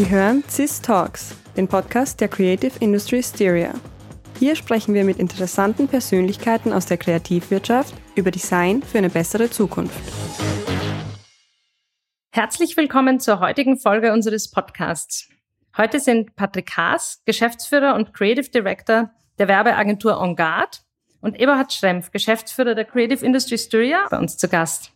Sie hören CIS Talks, den Podcast der Creative Industry Styria. Hier sprechen wir mit interessanten Persönlichkeiten aus der Kreativwirtschaft über Design für eine bessere Zukunft. Herzlich willkommen zur heutigen Folge unseres Podcasts. Heute sind Patrick Haas, Geschäftsführer und Creative Director der Werbeagentur On Guard und Eberhard Schrempf, Geschäftsführer der Creative Industry Styria, bei uns zu Gast.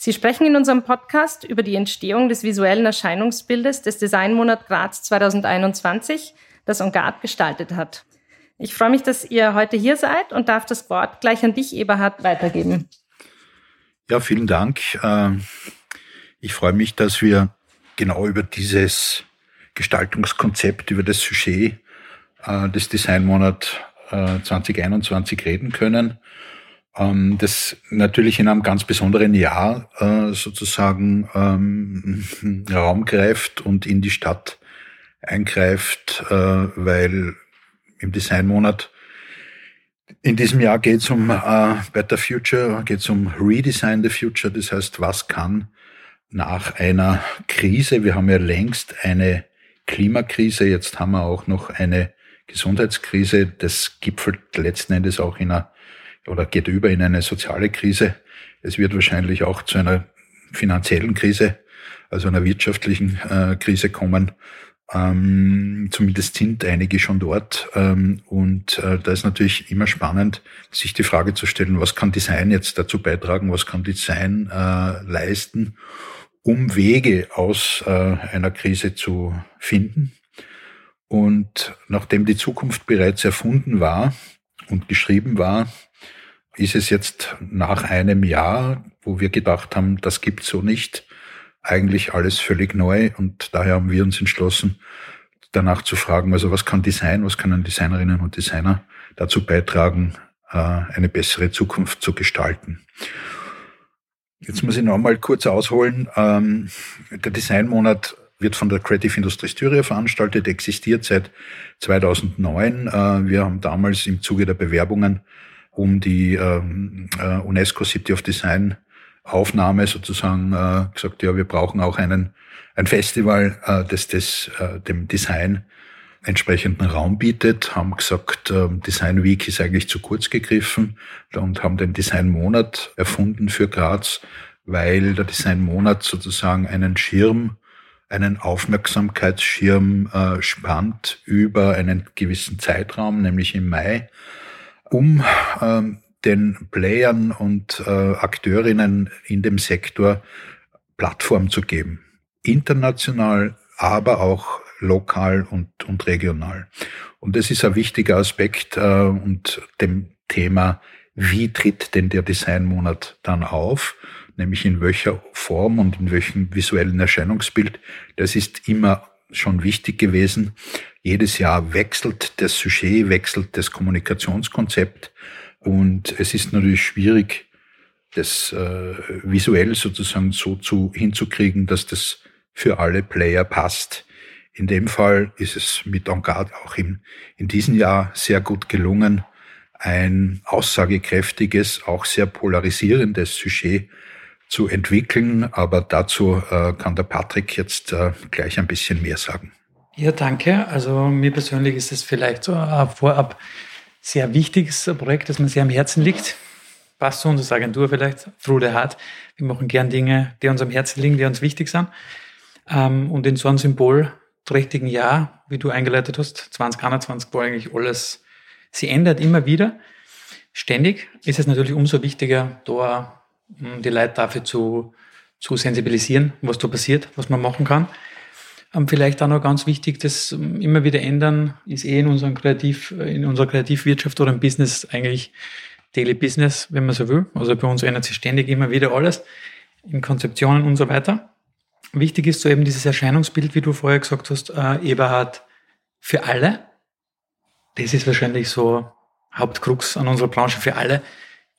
Sie sprechen in unserem Podcast über die Entstehung des visuellen Erscheinungsbildes des Designmonat Graz 2021, das On Guard gestaltet hat. Ich freue mich, dass ihr heute hier seid und darf das Wort gleich an dich, Eberhard, weitergeben. Ja, vielen Dank. Ähm, ich freue mich, dass wir genau über dieses Gestaltungskonzept, über das Sujet äh, des Designmonat 2021 äh, reden können. Ähm, das natürlich in einem ganz besonderen Jahr äh, sozusagen ähm, Raum greift und in die Stadt eingreift, weil im Designmonat in diesem Jahr geht es um äh, Better Future, geht es um Redesign the Future. Das heißt, was kann nach einer Krise, wir haben ja längst eine Klimakrise, jetzt haben wir auch noch eine Gesundheitskrise, das gipfelt letzten Endes auch in einer oder geht über in eine soziale Krise. Es wird wahrscheinlich auch zu einer finanziellen Krise, also einer wirtschaftlichen äh, Krise kommen. Ähm, zumindest sind einige schon dort. Ähm, und äh, da ist natürlich immer spannend, sich die Frage zu stellen, was kann Design jetzt dazu beitragen, was kann Design äh, leisten, um Wege aus äh, einer Krise zu finden. Und nachdem die Zukunft bereits erfunden war und geschrieben war, ist es jetzt nach einem Jahr, wo wir gedacht haben, das gibt's so nicht, eigentlich alles völlig neu. Und daher haben wir uns entschlossen, danach zu fragen, also was kann Design, was können Designerinnen und Designer dazu beitragen, äh, eine bessere Zukunft zu gestalten. Jetzt muss ich noch mal kurz ausholen. Ähm, der Designmonat wird von der Creative Industry Styria veranstaltet, existiert seit 2009. Äh, wir haben damals im Zuge der Bewerbungen um die ähm, äh, UNESCO City of Design Aufnahme sozusagen äh, gesagt, ja, wir brauchen auch einen, ein Festival, das das dem Design entsprechenden Raum bietet, haben gesagt, Design Week ist eigentlich zu kurz gegriffen und haben den Design Monat erfunden für Graz, weil der Design Monat sozusagen einen Schirm einen Aufmerksamkeitsschirm äh, spannt über einen gewissen Zeitraum, nämlich im Mai, um ähm, den Playern und äh, Akteurinnen in dem Sektor Plattform zu geben. International, aber auch lokal und, und regional. Und das ist ein wichtiger Aspekt äh, und dem Thema, wie tritt denn der Designmonat dann auf? nämlich in welcher Form und in welchem visuellen Erscheinungsbild. Das ist immer schon wichtig gewesen. Jedes Jahr wechselt das Sujet, wechselt das Kommunikationskonzept und es ist natürlich schwierig, das äh, visuell sozusagen so zu, hinzukriegen, dass das für alle Player passt. In dem Fall ist es mit Engard auch in, in diesem Jahr sehr gut gelungen, ein aussagekräftiges, auch sehr polarisierendes Sujet zu entwickeln. Aber dazu äh, kann der Patrick jetzt äh, gleich ein bisschen mehr sagen. Ja, danke. Also mir persönlich ist es vielleicht so ein vorab sehr wichtiges Projekt, das mir sehr am Herzen liegt. Passt zu unserer Agentur vielleicht, Frude Hart. Wir machen gern Dinge, die uns am Herzen liegen, die uns wichtig sind. Ähm, und in so einem symbolträchtigen Jahr, wie du eingeleitet hast, 2021, wo eigentlich alles, sie ändert immer wieder. Ständig ist es natürlich umso wichtiger, da die Leute dafür zu, zu sensibilisieren, was da passiert, was man machen kann. Ähm, vielleicht auch noch ganz wichtig, das ähm, immer wieder ändern, ist eh in, unserem Kreativ, in unserer Kreativwirtschaft oder im Business eigentlich Daily Business, wenn man so will. Also bei uns ändert sich ständig immer wieder alles in Konzeptionen und so weiter. Wichtig ist so eben dieses Erscheinungsbild, wie du vorher gesagt hast, äh, Eberhard, für alle. Das ist wahrscheinlich so Hauptkrux an unserer Branche für alle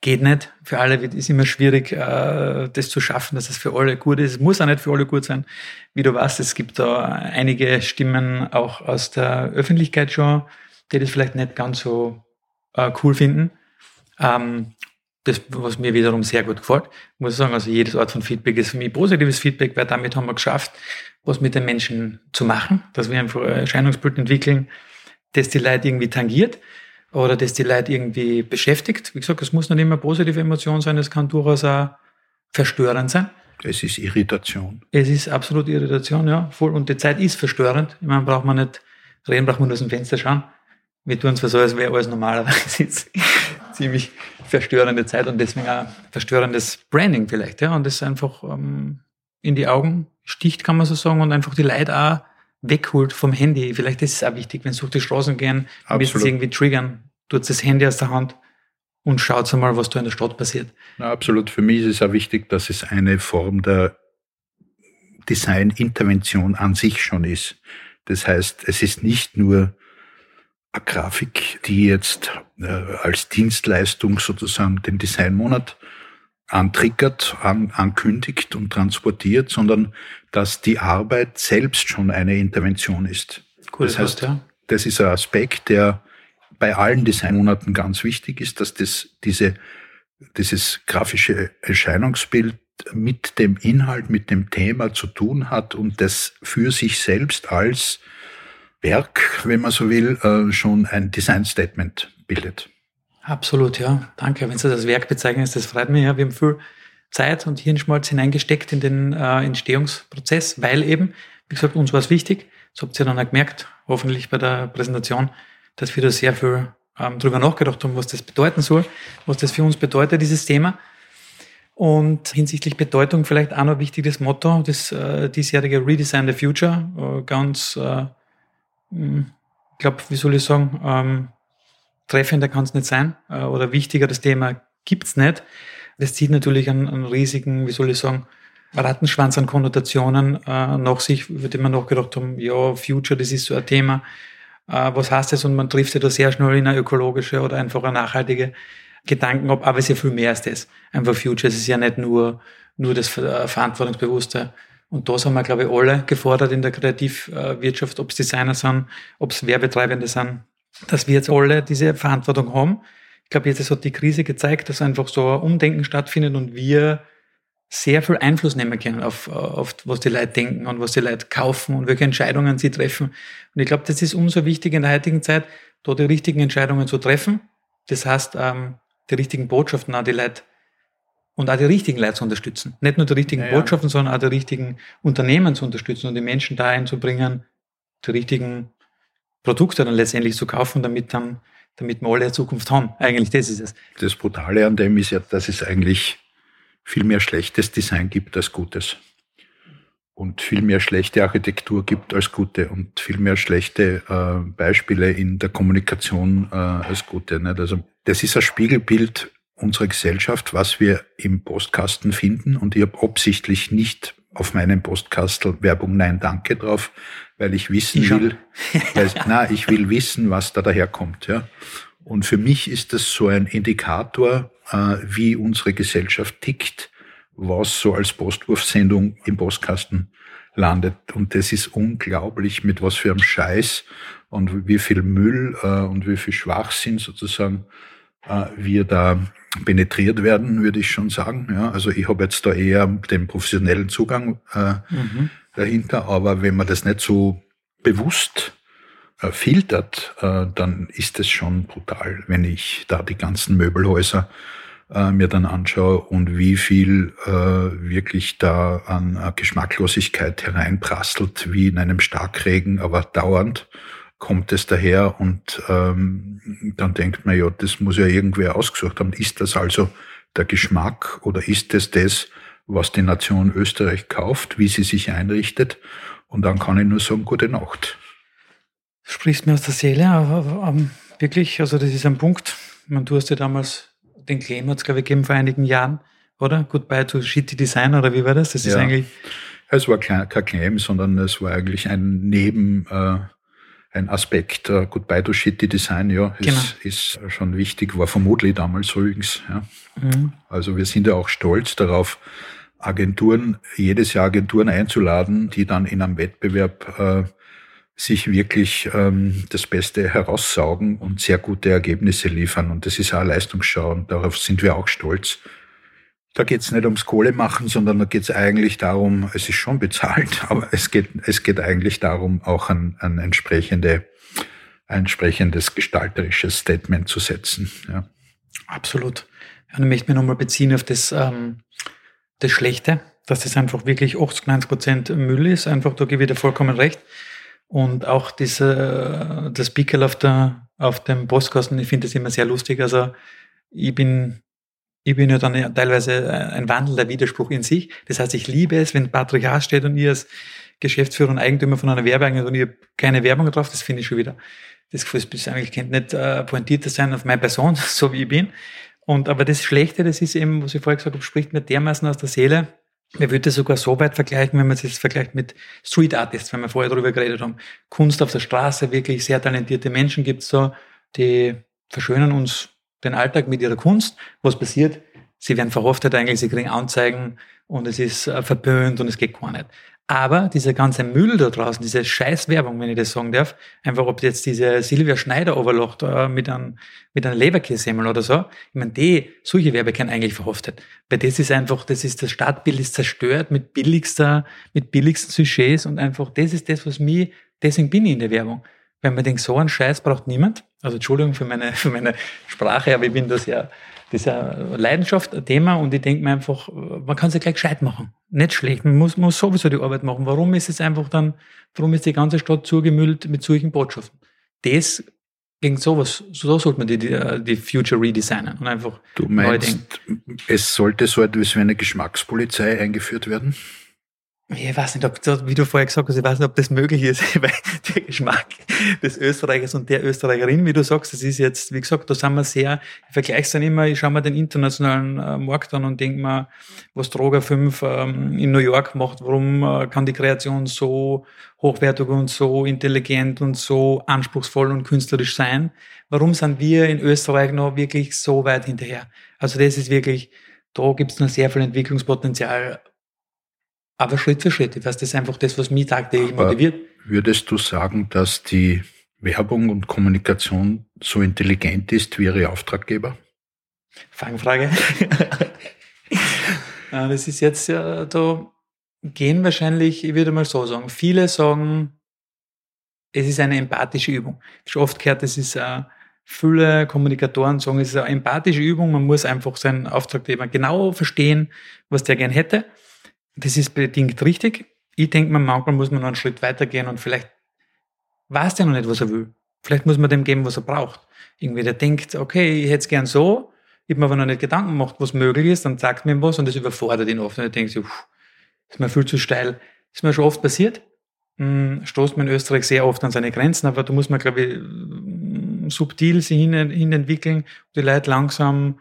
geht nicht. Für alle wird ist immer schwierig, äh, das zu schaffen, dass es für alle gut ist. Es muss auch nicht für alle gut sein. Wie du weißt, es gibt da einige Stimmen auch aus der Öffentlichkeit schon, die das vielleicht nicht ganz so äh, cool finden. Ähm, das, was mir wiederum sehr gut gefällt, muss ich sagen, also jedes Art von Feedback ist für mich positives Feedback, weil damit haben wir geschafft, was mit den Menschen zu machen, dass wir ein Erscheinungsbild entwickeln, das die Leute irgendwie tangiert oder das die Leute irgendwie beschäftigt. Wie gesagt, es muss nicht immer positive Emotion sein, es kann durchaus auch verstörend sein. Es ist Irritation. Es ist absolut Irritation, ja, voll. Und die Zeit ist verstörend. Ich meine, braucht man nicht reden, braucht man nur aus dem Fenster schauen. Wir tun zwar so, als wäre alles normalerweise jetzt ziemlich verstörende Zeit und deswegen auch verstörendes Branding vielleicht, ja. Und das einfach ähm, in die Augen sticht, kann man so sagen, und einfach die Leute auch wegholt vom Handy. Vielleicht ist es auch wichtig, wenn sie durch die Straßen gehen, müssen sie irgendwie triggern, tut das Handy aus der Hand und schaut mal, was da in der Stadt passiert. Na, absolut. Für mich ist es auch wichtig, dass es eine Form der Design-Intervention an sich schon ist. Das heißt, es ist nicht nur eine Grafik, die jetzt äh, als Dienstleistung sozusagen den Designmonat antriggert, an, ankündigt und transportiert, sondern dass die Arbeit selbst schon eine Intervention ist. Cool, das heißt, ja. das ist ein Aspekt, der bei allen Designmonaten ganz wichtig ist, dass das, diese, dieses grafische Erscheinungsbild mit dem Inhalt, mit dem Thema zu tun hat und das für sich selbst als Werk, wenn man so will, äh, schon ein Design Statement bildet. Absolut, ja. Danke. Wenn Sie das Werk bezeichnen, das freut mich. Ja. Wir haben viel Zeit und Hirnschmalz hineingesteckt in den äh, Entstehungsprozess, weil eben, wie gesagt, uns war es wichtig, das habt ihr dann auch gemerkt, hoffentlich bei der Präsentation, dass wir da sehr viel ähm, drüber nachgedacht haben, was das bedeuten soll, was das für uns bedeutet, dieses Thema. Und hinsichtlich Bedeutung vielleicht auch noch wichtiges Motto, das äh, diesjährige Redesign the Future, äh, ganz, äh, hm, ich glaube, wie soll ich sagen, ähm, treffender kann es nicht sein äh, oder wichtiger das Thema gibt's nicht. Das zieht natürlich einen, einen riesigen, wie soll ich sagen, Rattenschwanz an Konnotationen äh, nach sich, über die man nachgedacht haben, ja, Future, das ist so ein Thema. Äh, was heißt das? Und man trifft sich da sehr schnell in eine ökologische oder einfach eine nachhaltige Gedanken ab, aber es ist ja viel mehr als das. Einfach Future, es ist ja nicht nur, nur das äh, Verantwortungsbewusste. Und da sind wir, glaube ich, alle gefordert in der Kreativwirtschaft, ob es Designer sind, ob es Werbetreibende sind, dass wir jetzt alle diese Verantwortung haben. Ich glaube, jetzt hat die Krise gezeigt, dass einfach so ein Umdenken stattfindet und wir sehr viel Einfluss nehmen können auf, auf was die Leute denken und was die Leute kaufen und welche Entscheidungen sie treffen. Und ich glaube, das ist umso wichtiger in der heutigen Zeit, da die richtigen Entscheidungen zu treffen. Das heißt, ähm, die richtigen Botschaften an die Leute und auch die richtigen Leute zu unterstützen. Nicht nur die richtigen ja, Botschaften, sondern auch die richtigen Unternehmen zu unterstützen und die Menschen da einzubringen, die richtigen Produkte dann letztendlich zu kaufen, damit dann, damit wir alle eine Zukunft haben. Eigentlich, das ist es. Das Brutale an dem ist ja, dass es eigentlich viel mehr schlechtes Design gibt als gutes. Und viel mehr schlechte Architektur gibt als gute und viel mehr schlechte äh, Beispiele in der Kommunikation äh, als gute. Nicht? Also das ist ein Spiegelbild unserer Gesellschaft, was wir im Postkasten finden. Und ich habe absichtlich nicht auf meinem Postkastel Werbung Nein Danke drauf, weil ich wissen ich will, weil, na, ich will wissen, was da daherkommt. Ja. Und für mich ist das so ein Indikator, äh, wie unsere Gesellschaft tickt, was so als Postwurfsendung im Postkasten landet. Und das ist unglaublich, mit was für einem Scheiß und wie viel Müll äh, und wie viel Schwachsinn sozusagen äh, wir da penetriert werden, würde ich schon sagen. Ja, also ich habe jetzt da eher den professionellen Zugang äh, mhm. dahinter, aber wenn man das nicht so bewusst äh, filtert, äh, dann ist es schon brutal, wenn ich da die ganzen Möbelhäuser äh, mir dann anschaue und wie viel äh, wirklich da an äh, Geschmacklosigkeit hereinprasselt, wie in einem Starkregen, aber dauernd kommt es daher und ähm, dann denkt man, ja, das muss ja irgendwer ausgesucht haben. Ist das also der Geschmack oder ist es das, was die Nation Österreich kauft, wie sie sich einrichtet? Und dann kann ich nur sagen, gute Nacht. Du sprichst mir aus der Seele, aber, aber wirklich, also das ist ein Punkt. Man, du hast ja damals den Claim, hat es glaube ich gegeben vor einigen Jahren, oder? Goodbye to Shitty Design, oder wie war das? Das ja. ist eigentlich... Es war kein, kein Claim, sondern es war eigentlich ein Neben... Äh, ein Aspekt. Uh, Goodbye to Shitty Design, ja, ist, genau. ist schon wichtig, war vermutlich damals übrigens. Ja. Mhm. Also wir sind ja auch stolz darauf, Agenturen, jedes Jahr Agenturen einzuladen, die dann in einem Wettbewerb äh, sich wirklich ähm, das Beste heraussaugen und sehr gute Ergebnisse liefern. Und das ist auch eine Leistungsschau und darauf sind wir auch stolz. Da geht es nicht ums Kohle machen, sondern da geht es eigentlich darum, es ist schon bezahlt, aber es geht, es geht eigentlich darum, auch ein, ein, entsprechende, ein entsprechendes gestalterisches Statement zu setzen. Ja. Absolut. Und ich möchte mich nochmal beziehen auf das, ähm, das Schlechte, dass das einfach wirklich 80, 90 Prozent Müll ist. Einfach, da gebe ich dir vollkommen recht. Und auch diese, das Pickel auf, der, auf dem Postkasten, ich finde das immer sehr lustig. Also ich bin, ich bin ja dann teilweise ein wandelnder Widerspruch in sich. Das heißt, ich liebe es, wenn Patrick Haas steht und ihr als Geschäftsführer und Eigentümer von einer Werbeagentur und ihr keine Werbung drauf, das finde ich schon wieder. Das Gefühl ist eigentlich könnte nicht äh, pointierter sein auf meine Person, so wie ich bin. Und aber das Schlechte, das ist eben, was ich vorher gesagt habe, spricht mir dermaßen aus der Seele, man würde sogar so weit vergleichen, wenn man es jetzt vergleicht mit Street Artists, wenn wir vorher darüber geredet haben. Kunst auf der Straße, wirklich sehr talentierte Menschen gibt es so, die verschönern uns den Alltag mit ihrer Kunst. Was passiert? Sie werden verhaftet eigentlich, sie kriegen Anzeigen und es ist äh, verböhnt und es geht gar nicht. Aber dieser ganze Müll da draußen, diese Scheißwerbung, wenn ich das sagen darf, einfach ob jetzt diese Silvia Schneider overlocht äh, mit einem, mit einem Leberkässemmel oder so, ich meine, die, solche Werbe können eigentlich verhaftet. Weil das ist einfach, das ist, das Stadtbild ist zerstört mit billigster, mit billigsten Sujets und einfach, das ist das, was mich, deswegen bin ich in der Werbung. Wenn man denkt, so einen Scheiß braucht niemand. Also Entschuldigung für meine, für meine Sprache, aber ich bin da sehr, das ist eine Leidenschaft, ein Thema und ich denke mir einfach, man kann es ja gleich gescheit machen. Nicht schlecht, man muss, muss sowieso die Arbeit machen. Warum ist es einfach dann, warum ist die ganze Stadt zugemüllt mit solchen Botschaften? Das gegen sowas, so sollte man die, die, die Future redesignen und einfach Du meinst, es sollte so etwas wie eine Geschmackspolizei eingeführt werden? Ich weiß nicht, ob, wie du vorher gesagt hast, ich weiß nicht, ob das möglich ist, weil der Geschmack des Österreichers und der Österreicherin, wie du sagst, das ist jetzt, wie gesagt, da sind wir sehr, ich vergleiche es dann immer, ich schaue mir den internationalen äh, Markt an und denke mir, was Droger 5 ähm, in New York macht, warum äh, kann die Kreation so hochwertig und so intelligent und so anspruchsvoll und künstlerisch sein? Warum sind wir in Österreich noch wirklich so weit hinterher? Also das ist wirklich, da gibt es noch sehr viel Entwicklungspotenzial aber Schritt für Schritt. Ich das ist einfach das, was mich tagtäglich aber motiviert. Würdest du sagen, dass die Werbung und Kommunikation so intelligent ist wie ihre Auftraggeber? Fangfrage. das ist jetzt ja, da gehen wahrscheinlich, ich würde mal so sagen, viele sagen, es ist eine empathische Übung. Schon oft gehört, es ist eine viele Kommunikatoren sagen, es ist eine empathische Übung, man muss einfach seinen Auftraggeber genau verstehen, was der gern hätte das ist bedingt richtig. Ich denke mir, manchmal muss man noch einen Schritt weitergehen und vielleicht weiß der noch nicht, was er will. Vielleicht muss man dem geben, was er braucht. Irgendwie, der denkt, okay, ich hätte es gern so, ich habe mir aber noch nicht Gedanken gemacht, was möglich ist, dann sagt mir was und das überfordert ihn oft. Und er denkt sich, ist mir viel zu steil. Das ist mir schon oft passiert. Hm, stoßt man in Österreich sehr oft an seine Grenzen, aber da muss man, glaube ich, hm, subtil sich hin entwickeln, die Leute langsam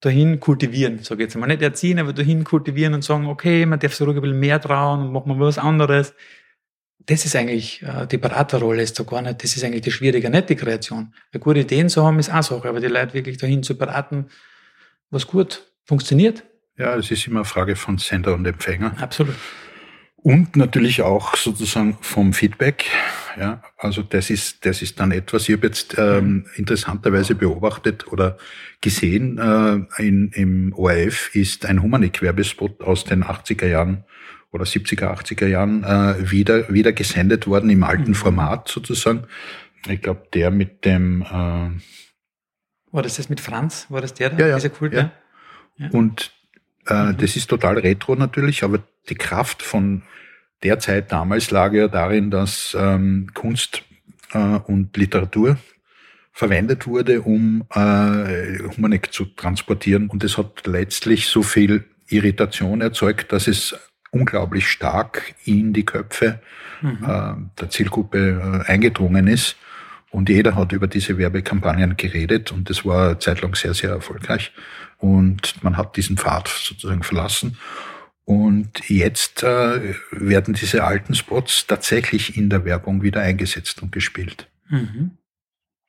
dahin kultivieren, sage ich jetzt mal. Nicht erziehen, aber dahin kultivieren und sagen, okay, man darf sich ruhig ein bisschen mehr trauen und machen wir was anderes. Das ist eigentlich, äh, die Beraterrolle ist so gar nicht, das ist eigentlich die schwierige, nicht die Kreation. Weil gute Ideen zu haben, ist auch Sache, aber die Leute wirklich dahin zu beraten, was gut funktioniert. Ja, es ist immer eine Frage von Sender und Empfänger. Absolut. Und natürlich auch sozusagen vom Feedback. Ja, also das ist, das ist dann etwas, ich habe jetzt ähm, interessanterweise beobachtet oder gesehen, äh, in, im ORF ist ein Humanik-Werbespot aus den 80er Jahren oder 70er, 80er Jahren äh, wieder, wieder gesendet worden im alten mhm. Format sozusagen. Ich glaube, der mit dem... Äh, War das das mit Franz? War das der da? Ja, ja. Dieser Kult, ja. ja. Und äh, mhm. das ist total retro natürlich, aber die Kraft von der Zeit damals lag ja darin, dass ähm, Kunst äh, und Literatur verwendet wurde, um äh, Humanik zu transportieren. Und es hat letztlich so viel Irritation erzeugt, dass es unglaublich stark in die Köpfe mhm. äh, der Zielgruppe äh, eingedrungen ist. Und jeder hat über diese Werbekampagnen geredet und das war zeitlang sehr, sehr erfolgreich. Und man hat diesen Pfad sozusagen verlassen. Und jetzt äh, werden diese alten Spots tatsächlich in der Werbung wieder eingesetzt und gespielt. Mhm.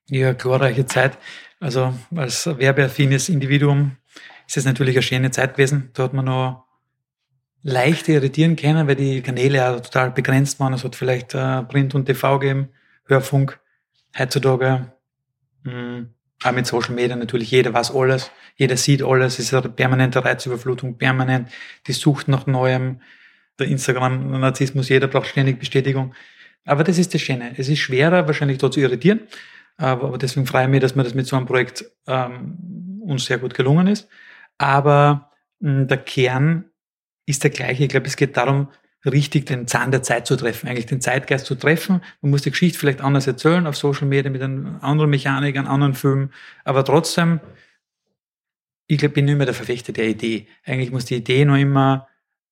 Ja, glorreiche Zeit. Also als werbeaffines Individuum ist es natürlich eine schöne Zeit gewesen. Da hat man noch leicht irritieren können, weil die Kanäle ja total begrenzt waren. Es hat vielleicht äh, Print und TV gegeben, Hörfunk. Heutzutage mh, auch mit Social Media natürlich, jeder weiß alles, jeder sieht alles, es ist eine permanente Reizüberflutung, permanent die Sucht nach Neuem, der Instagram-Narzissmus, jeder braucht ständig Bestätigung. Aber das ist das Schöne. Es ist schwerer, wahrscheinlich dort zu irritieren, aber deswegen freue ich mich, dass mir das mit so einem Projekt ähm, uns sehr gut gelungen ist. Aber mh, der Kern ist der gleiche. Ich glaube, es geht darum, richtig den Zahn der Zeit zu treffen, eigentlich den Zeitgeist zu treffen. Man muss die Geschichte vielleicht anders erzählen auf Social Media mit einer anderen Mechanik, einem anderen Film, aber trotzdem, ich glaube, ich bin nicht mehr der Verfechter der Idee. Eigentlich muss die Idee nur immer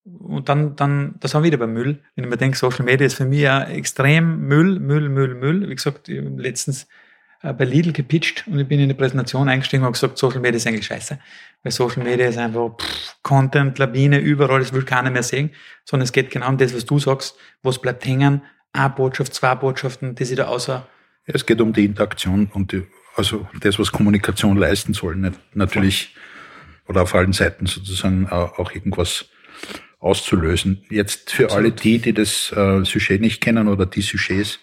und dann, dann, das haben wir wieder beim Müll. Wenn ich mir denke, Social Media ist für mich ja extrem Müll, Müll, Müll, Müll. Wie gesagt, letztens bei Lidl gepitcht und ich bin in die Präsentation eingestiegen und gesagt, Social Media ist eigentlich scheiße. Weil Social Media ist einfach pff, Content, Lawine, überall, das will keiner mehr sehen, sondern es geht genau um das, was du sagst, was bleibt hängen, eine Botschaft, zwei Botschaften, die sich da außer. Es geht um die Interaktion und die, also das, was Kommunikation leisten soll, natürlich, oder auf allen Seiten sozusagen auch irgendwas auszulösen. Jetzt für Absolut. alle die, die das äh, Sujet nicht kennen oder die Sujets,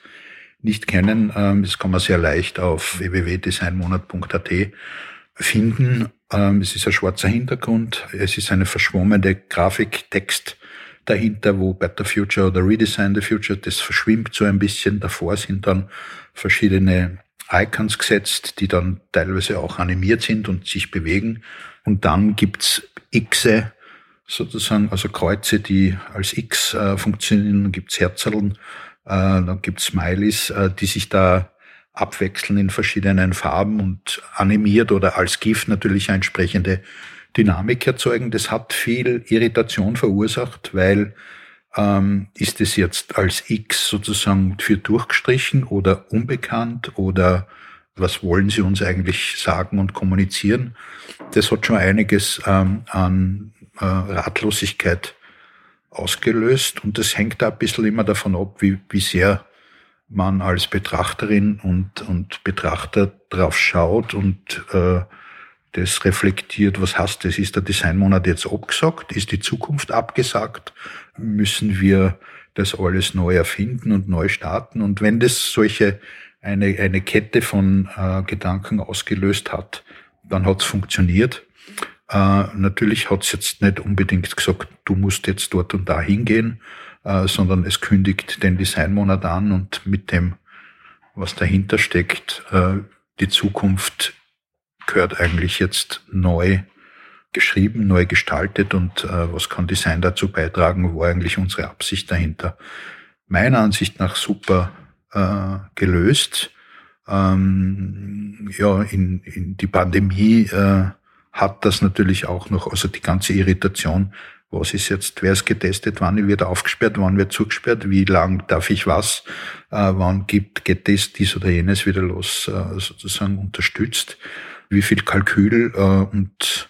nicht kennen, ähm, das kann man sehr leicht auf www.designmonat.at finden. Ähm, es ist ein schwarzer Hintergrund, es ist eine verschwommene Grafiktext dahinter, wo Better Future oder Redesign the Future, das verschwimmt so ein bisschen. Davor sind dann verschiedene Icons gesetzt, die dann teilweise auch animiert sind und sich bewegen. Und dann gibt's Xe, sozusagen, also Kreuze, die als X äh, funktionieren, gibt's Herzerln äh, dann gibt's Smileys, äh, die sich da abwechseln in verschiedenen Farben und animiert oder als GIF natürlich eine entsprechende Dynamik erzeugen. Das hat viel Irritation verursacht, weil ähm, ist es jetzt als X sozusagen für durchgestrichen oder unbekannt oder was wollen Sie uns eigentlich sagen und kommunizieren? Das hat schon einiges ähm, an äh, Ratlosigkeit ausgelöst und das hängt da ein bisschen immer davon ab, wie, wie sehr man als Betrachterin und, und Betrachter drauf schaut und äh, das reflektiert, was heißt das? Ist der Designmonat jetzt abgesagt? Ist die Zukunft abgesagt? Müssen wir das alles neu erfinden und neu starten? Und wenn das solche eine, eine Kette von äh, Gedanken ausgelöst hat, dann hat es funktioniert. Äh, natürlich hat es jetzt nicht unbedingt gesagt, du musst jetzt dort und da hingehen, äh, sondern es kündigt den Designmonat an und mit dem, was dahinter steckt, äh, die Zukunft gehört eigentlich jetzt neu geschrieben, neu gestaltet und äh, was kann Design dazu beitragen, war eigentlich unsere Absicht dahinter. Meiner Ansicht nach super äh, gelöst. Ähm, ja, in, in die Pandemie äh, hat das natürlich auch noch, also die ganze Irritation, was ist jetzt, wer ist getestet, wann wird aufgesperrt, wann wird zugesperrt, wie lang darf ich was, äh, wann gibt, geht das, dies oder jenes wieder los, äh, sozusagen unterstützt, wie viel Kalkül äh, und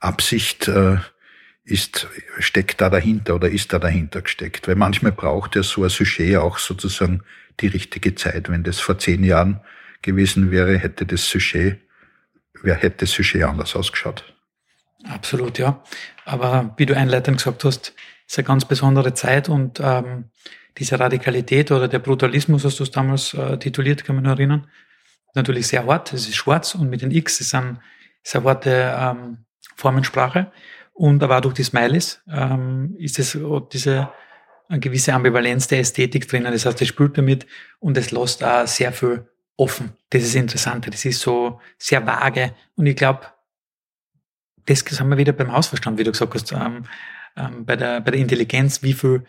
Absicht äh, ist, steckt da dahinter oder ist da dahinter gesteckt. Weil manchmal braucht ja so ein Sujet auch sozusagen die richtige Zeit. Wenn das vor zehn Jahren gewesen wäre, hätte das Sujet wer hätte das anders ausgeschaut? Absolut, ja. Aber wie du einleitend gesagt hast, ist eine ganz besondere Zeit und ähm, diese Radikalität oder der Brutalismus, was du es damals äh, tituliert, kann man nur erinnern, natürlich sehr hart. Es ist schwarz und mit den X ist, ein, ist eine harte ähm, Formensprache. Und aber auch durch die Smileys ähm, ist es diese eine gewisse Ambivalenz der Ästhetik drinnen. Das heißt, es spült damit und es lässt auch sehr viel offen. Das ist interessant. Das ist so sehr vage. Und ich glaube, das sind wir wieder beim Hausverstand, wie du gesagt hast, ähm, ähm, bei, der, bei der Intelligenz, wie viel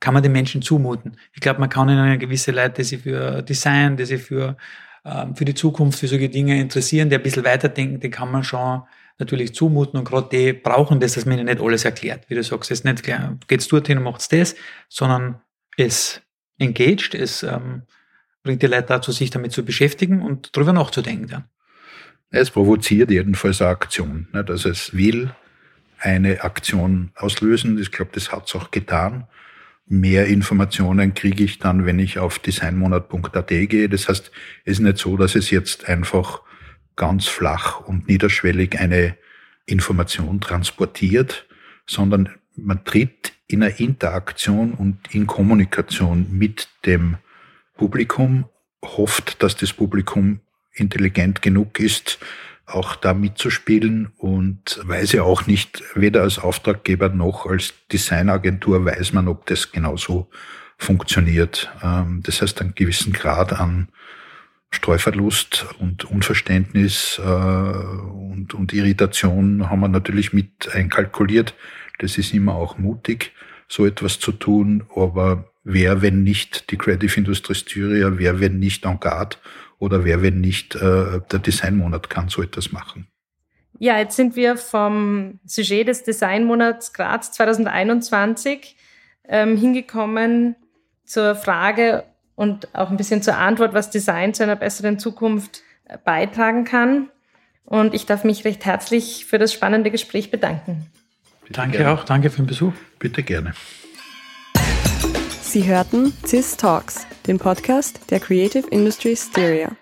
kann man den Menschen zumuten? Ich glaube, man kann ihnen gewisse Leute, die sich für Design, die sich für, ähm, für die Zukunft, für solche Dinge interessieren, die ein bisschen weiterdenken, den kann man schon natürlich zumuten und gerade die brauchen das, dass man ihnen nicht alles erklärt. Wie du sagst, es ist nicht geht's dorthin und macht's das, sondern es engaged, es ähm, bringt die Leute dazu, sich damit zu beschäftigen und darüber nachzudenken. Dann. Es provoziert jedenfalls eine Aktion. Nicht? Also es will eine Aktion auslösen. Ich glaube, das hat es auch getan. Mehr Informationen kriege ich dann, wenn ich auf designmonat.at gehe. Das heißt, es ist nicht so, dass es jetzt einfach ganz flach und niederschwellig eine Information transportiert, sondern man tritt in einer Interaktion und in Kommunikation mit dem Publikum, hofft, dass das Publikum intelligent genug ist, auch da mitzuspielen und weiß ja auch nicht, weder als Auftraggeber noch als Designagentur weiß man, ob das genauso funktioniert. Ähm, das heißt, einen gewissen Grad an Streuverlust und Unverständnis äh, und, und Irritation haben wir natürlich mit einkalkuliert. Das ist immer auch mutig, so etwas zu tun, aber wer, wenn nicht die Creative Industries Styria, wer, wenn nicht Engard oder wer, wenn nicht äh, der Designmonat kann so etwas machen. Ja, jetzt sind wir vom Sujet des Designmonats Graz 2021 ähm, hingekommen zur Frage und auch ein bisschen zur Antwort, was Design zu einer besseren Zukunft äh, beitragen kann. Und ich darf mich recht herzlich für das spannende Gespräch bedanken. Bitte danke gerne. auch, danke für den Besuch. Bitte gerne. Sie hörten CIS Talks, den Podcast der Creative Industry Styria.